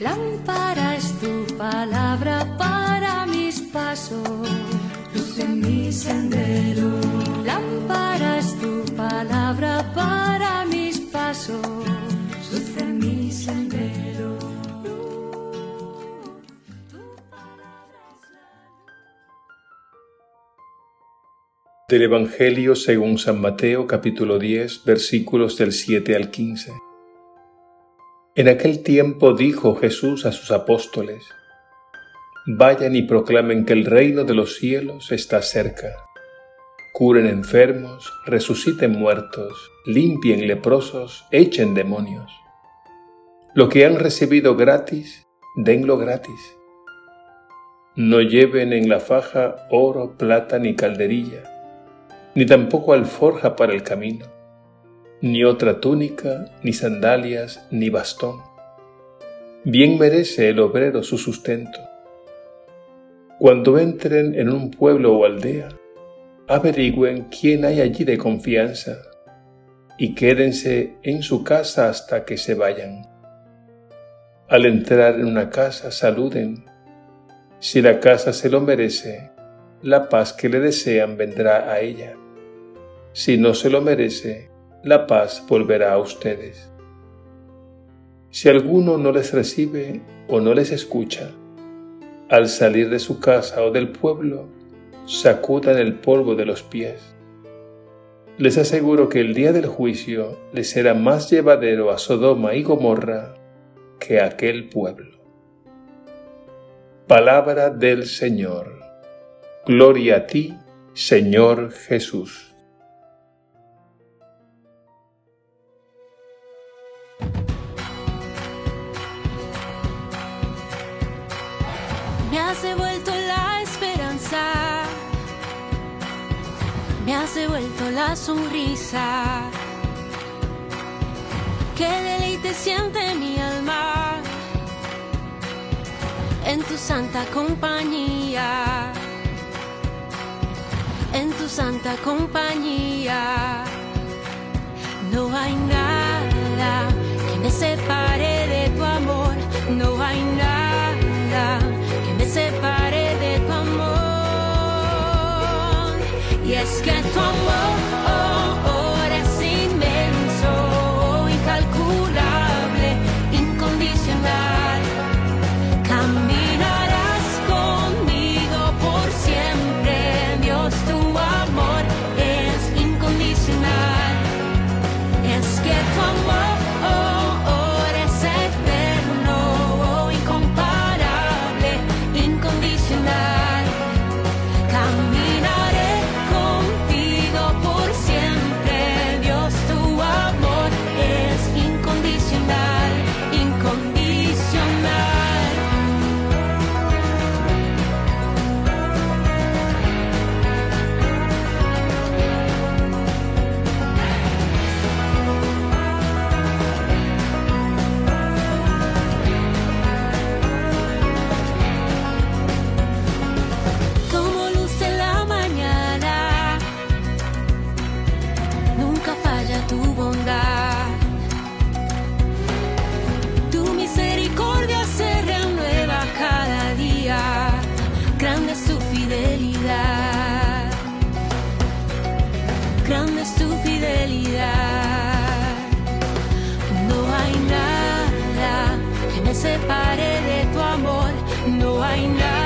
Lámpara es tu palabra para mis pasos, luz en mi sendero. Lámpara es tu palabra para mis pasos, luz en mi sendero. Del Evangelio según San Mateo capítulo 10 versículos del 7 al 15. En aquel tiempo dijo Jesús a sus apóstoles, Vayan y proclamen que el reino de los cielos está cerca. Curen enfermos, resuciten muertos, limpien leprosos, echen demonios. Lo que han recibido gratis, denlo gratis. No lleven en la faja oro, plata ni calderilla, ni tampoco alforja para el camino ni otra túnica, ni sandalias, ni bastón. Bien merece el obrero su sustento. Cuando entren en un pueblo o aldea, averigüen quién hay allí de confianza y quédense en su casa hasta que se vayan. Al entrar en una casa, saluden. Si la casa se lo merece, la paz que le desean vendrá a ella. Si no se lo merece, la paz volverá a ustedes. Si alguno no les recibe o no les escucha, al salir de su casa o del pueblo, sacudan el polvo de los pies. Les aseguro que el día del juicio les será más llevadero a Sodoma y Gomorra que a aquel pueblo. Palabra del Señor. Gloria a ti, Señor Jesús. Me has devuelto la sonrisa. Qué deleite siente mi alma en tu santa compañía, en tu santa compañía. No hay nada que me separe de tu amor, no hay nada que me separe Y es que tu amor separe de tu amor. No hay nada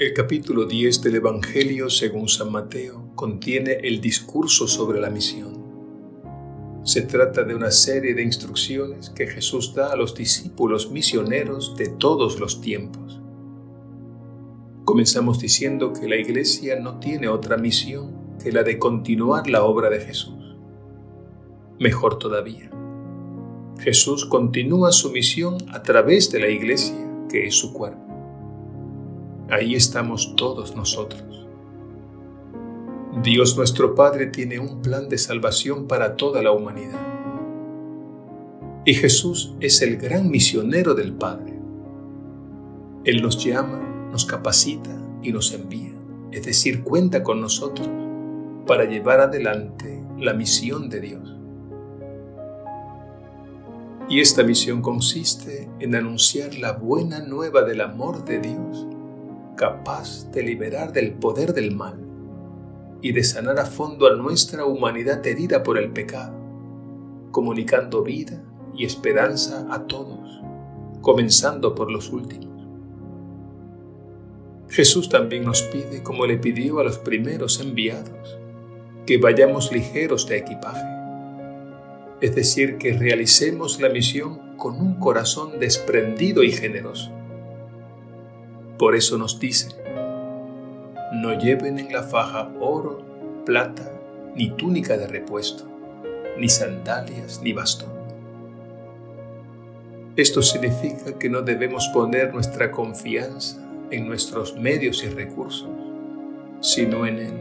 El capítulo 10 del Evangelio según San Mateo contiene el discurso sobre la misión. Se trata de una serie de instrucciones que Jesús da a los discípulos misioneros de todos los tiempos. Comenzamos diciendo que la Iglesia no tiene otra misión que la de continuar la obra de Jesús. Mejor todavía, Jesús continúa su misión a través de la Iglesia, que es su cuerpo. Ahí estamos todos nosotros. Dios nuestro Padre tiene un plan de salvación para toda la humanidad. Y Jesús es el gran misionero del Padre. Él nos llama, nos capacita y nos envía, es decir, cuenta con nosotros para llevar adelante la misión de Dios. Y esta misión consiste en anunciar la buena nueva del amor de Dios capaz de liberar del poder del mal y de sanar a fondo a nuestra humanidad herida por el pecado, comunicando vida y esperanza a todos, comenzando por los últimos. Jesús también nos pide, como le pidió a los primeros enviados, que vayamos ligeros de equipaje, es decir, que realicemos la misión con un corazón desprendido y generoso por eso nos dice, no lleven en la faja oro, plata, ni túnica de repuesto, ni sandalias, ni bastón. Esto significa que no debemos poner nuestra confianza en nuestros medios y recursos, sino en Él,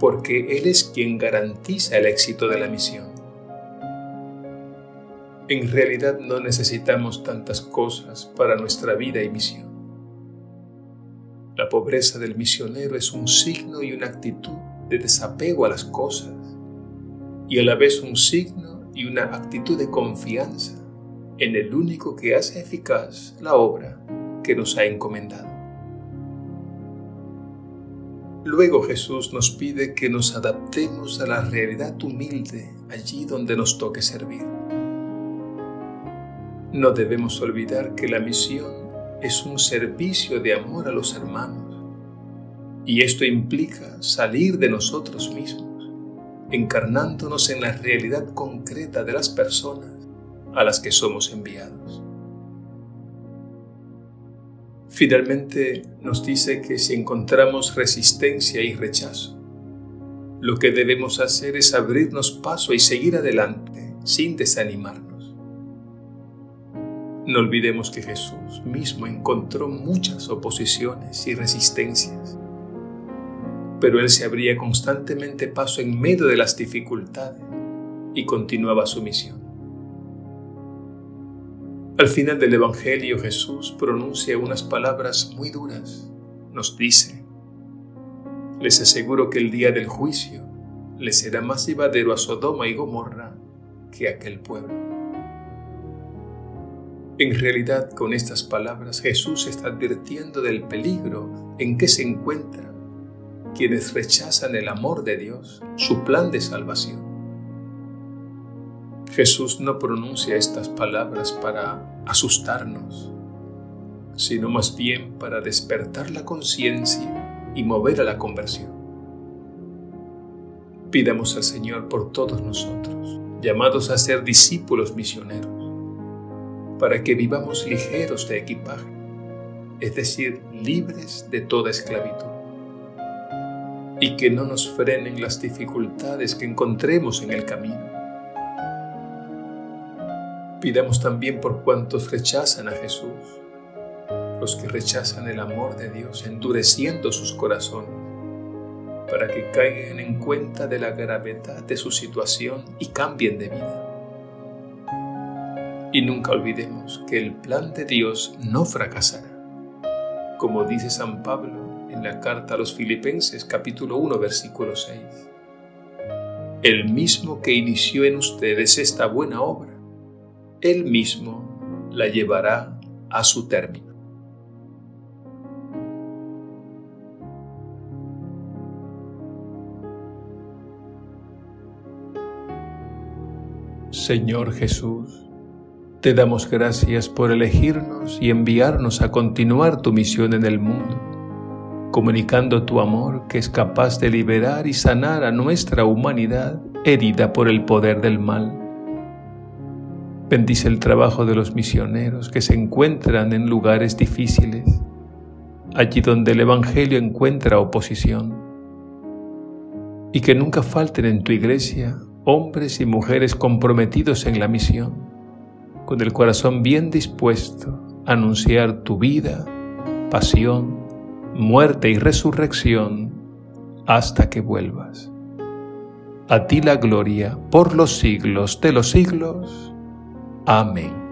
porque Él es quien garantiza el éxito de la misión. En realidad no necesitamos tantas cosas para nuestra vida y misión. Pobreza del misionero es un signo y una actitud de desapego a las cosas y a la vez un signo y una actitud de confianza en el único que hace eficaz la obra que nos ha encomendado. Luego Jesús nos pide que nos adaptemos a la realidad humilde allí donde nos toque servir. No debemos olvidar que la misión es un servicio de amor a los hermanos. Y esto implica salir de nosotros mismos, encarnándonos en la realidad concreta de las personas a las que somos enviados. Finalmente nos dice que si encontramos resistencia y rechazo, lo que debemos hacer es abrirnos paso y seguir adelante sin desanimarnos. No olvidemos que Jesús mismo encontró muchas oposiciones y resistencias, pero Él se abría constantemente paso en medio de las dificultades y continuaba su misión. Al final del Evangelio Jesús pronuncia unas palabras muy duras. Nos dice, les aseguro que el día del juicio les será más llevadero a Sodoma y Gomorra que a aquel pueblo. En realidad, con estas palabras Jesús está advirtiendo del peligro en que se encuentran quienes rechazan el amor de Dios, su plan de salvación. Jesús no pronuncia estas palabras para asustarnos, sino más bien para despertar la conciencia y mover a la conversión. Pidamos al Señor por todos nosotros, llamados a ser discípulos misioneros para que vivamos ligeros de equipaje, es decir, libres de toda esclavitud, y que no nos frenen las dificultades que encontremos en el camino. Pidamos también por cuantos rechazan a Jesús, los que rechazan el amor de Dios, endureciendo sus corazones, para que caigan en cuenta de la gravedad de su situación y cambien de vida. Y nunca olvidemos que el plan de Dios no fracasará. Como dice San Pablo en la carta a los Filipenses capítulo 1 versículo 6. El mismo que inició en ustedes esta buena obra, Él mismo la llevará a su término. Señor Jesús, te damos gracias por elegirnos y enviarnos a continuar tu misión en el mundo, comunicando tu amor que es capaz de liberar y sanar a nuestra humanidad herida por el poder del mal. Bendice el trabajo de los misioneros que se encuentran en lugares difíciles, allí donde el Evangelio encuentra oposición. Y que nunca falten en tu iglesia hombres y mujeres comprometidos en la misión, con el corazón bien dispuesto a anunciar tu vida, pasión, muerte y resurrección hasta que vuelvas. A ti la gloria por los siglos de los siglos. Amén.